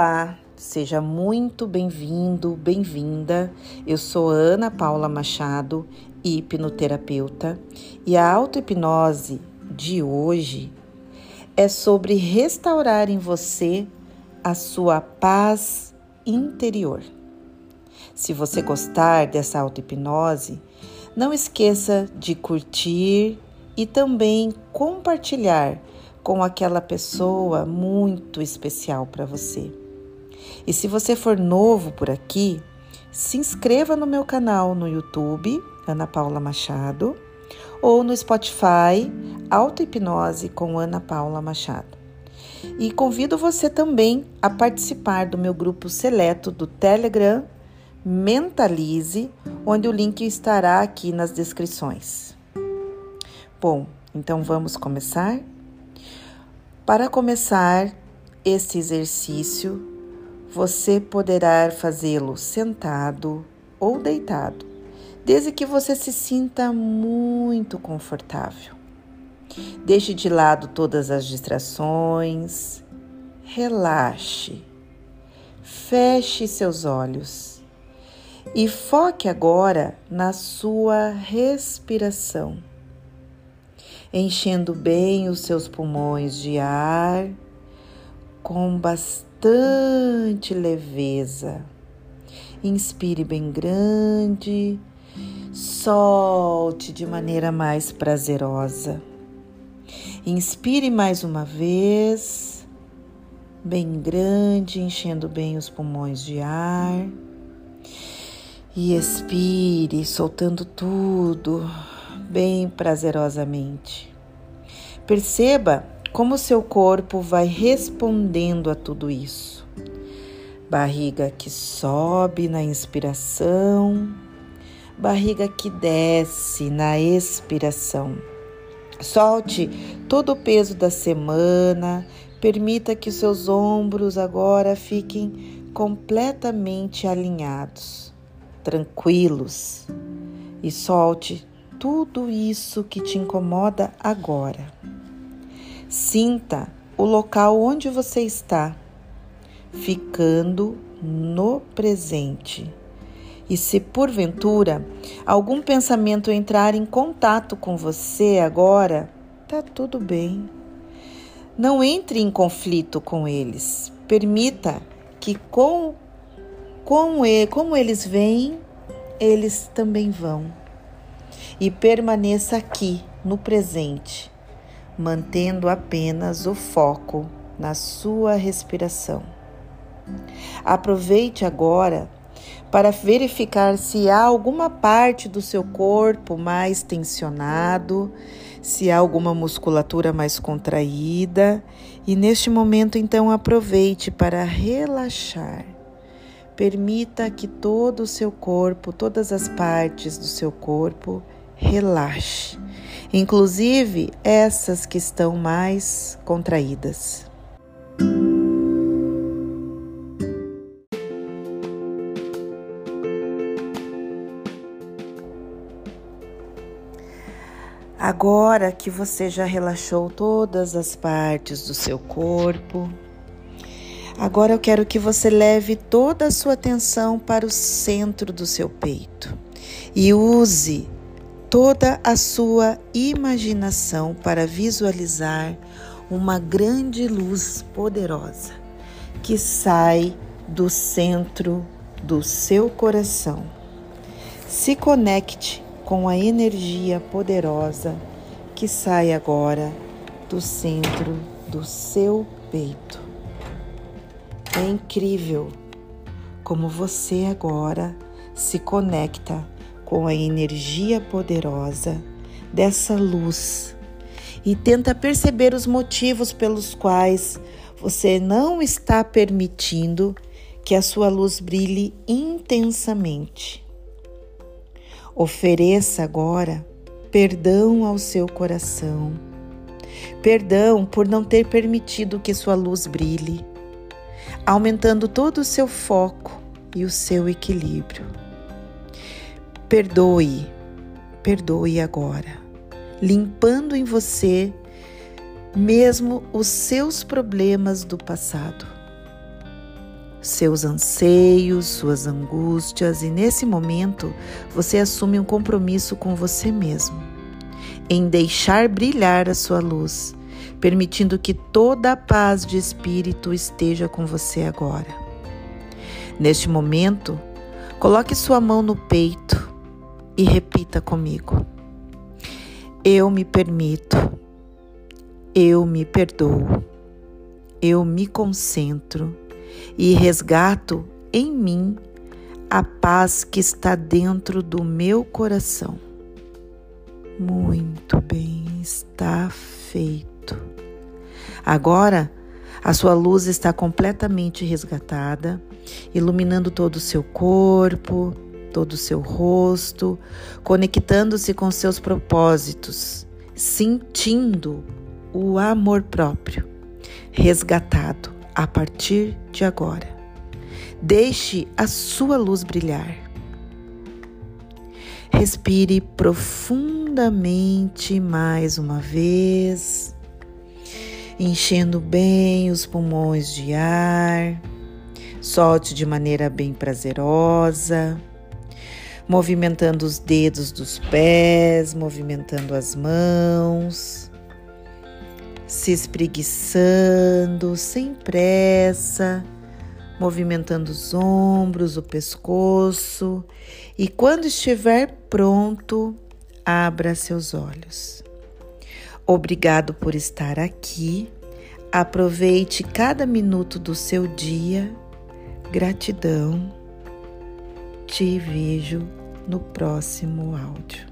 Olá, seja muito bem-vindo, bem-vinda. Eu sou Ana Paula Machado, hipnoterapeuta, e a auto-hipnose de hoje é sobre restaurar em você a sua paz interior. Se você gostar dessa auto-hipnose, não esqueça de curtir e também compartilhar com aquela pessoa muito especial para você. E se você for novo por aqui, se inscreva no meu canal no YouTube, Ana Paula Machado, ou no Spotify, Auto Hipnose com Ana Paula Machado. E convido você também a participar do meu grupo seleto do Telegram Mentalize, onde o link estará aqui nas descrições. Bom, então vamos começar? Para começar este exercício, você poderá fazê-lo sentado ou deitado, desde que você se sinta muito confortável. Deixe de lado todas as distrações, relaxe, feche seus olhos. E foque agora na sua respiração enchendo bem os seus pulmões de ar com bastante leveza. Inspire bem grande, solte de maneira mais prazerosa. Inspire mais uma vez, bem grande, enchendo bem os pulmões de ar. E expire, soltando tudo bem prazerosamente. Perceba como seu corpo vai respondendo a tudo isso. Barriga que sobe na inspiração, barriga que desce na expiração. Solte todo o peso da semana, permita que seus ombros agora fiquem completamente alinhados, tranquilos, e solte tudo isso que te incomoda agora. Sinta o local onde você está, ficando no presente. E se porventura algum pensamento entrar em contato com você agora, tá tudo bem. Não entre em conflito com eles. Permita que com, com como eles vêm, eles também vão e permaneça aqui no presente, mantendo apenas o foco na sua respiração. Aproveite agora para verificar se há alguma parte do seu corpo mais tensionado, se há alguma musculatura mais contraída, e neste momento então aproveite para relaxar. Permita que todo o seu corpo, todas as partes do seu corpo, relaxe, inclusive essas que estão mais contraídas. Agora que você já relaxou todas as partes do seu corpo, agora eu quero que você leve toda a sua atenção para o centro do seu peito e use toda a sua imaginação para visualizar uma grande luz poderosa que sai do centro do seu coração. Se conecte com a energia poderosa que sai agora do centro do seu peito. É incrível como você agora se conecta com a energia poderosa dessa luz e tenta perceber os motivos pelos quais você não está permitindo que a sua luz brilhe intensamente. Ofereça agora perdão ao seu coração. Perdão por não ter permitido que sua luz brilhe, aumentando todo o seu foco e o seu equilíbrio. Perdoe, perdoe agora, limpando em você mesmo os seus problemas do passado. seus anseios, suas angústias, e nesse momento você assume um compromisso com você mesmo, em deixar brilhar a sua luz, permitindo que toda a paz de espírito esteja com você agora. Neste momento, coloque sua mão no peito e repita comigo: Eu me permito, eu me perdoo, eu me concentro e resgato em mim a paz que está dentro do meu coração. Muito bem, está feito. Agora a sua luz está completamente resgatada, iluminando todo o seu corpo, todo o seu rosto, conectando-se com seus propósitos, sentindo o amor próprio resgatado a partir de agora. Deixe a sua luz brilhar. Respire profundamente mais uma vez, enchendo bem os pulmões de ar. Solte de maneira bem prazerosa, movimentando os dedos dos pés, movimentando as mãos se espreguiçando sem pressa, movimentando os ombros, o pescoço e quando estiver pronto, abra seus olhos. Obrigado por estar aqui. Aproveite cada minuto do seu dia. Gratidão. Te vejo no próximo áudio.